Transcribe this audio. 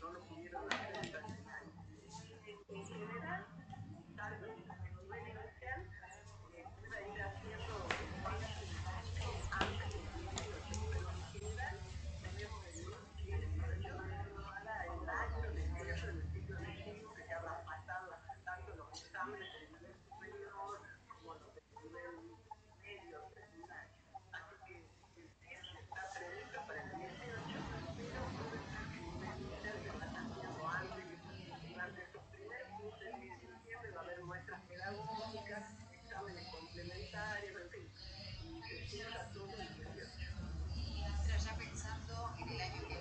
no lo comentarios, en fin. Pero ya pensando en el año que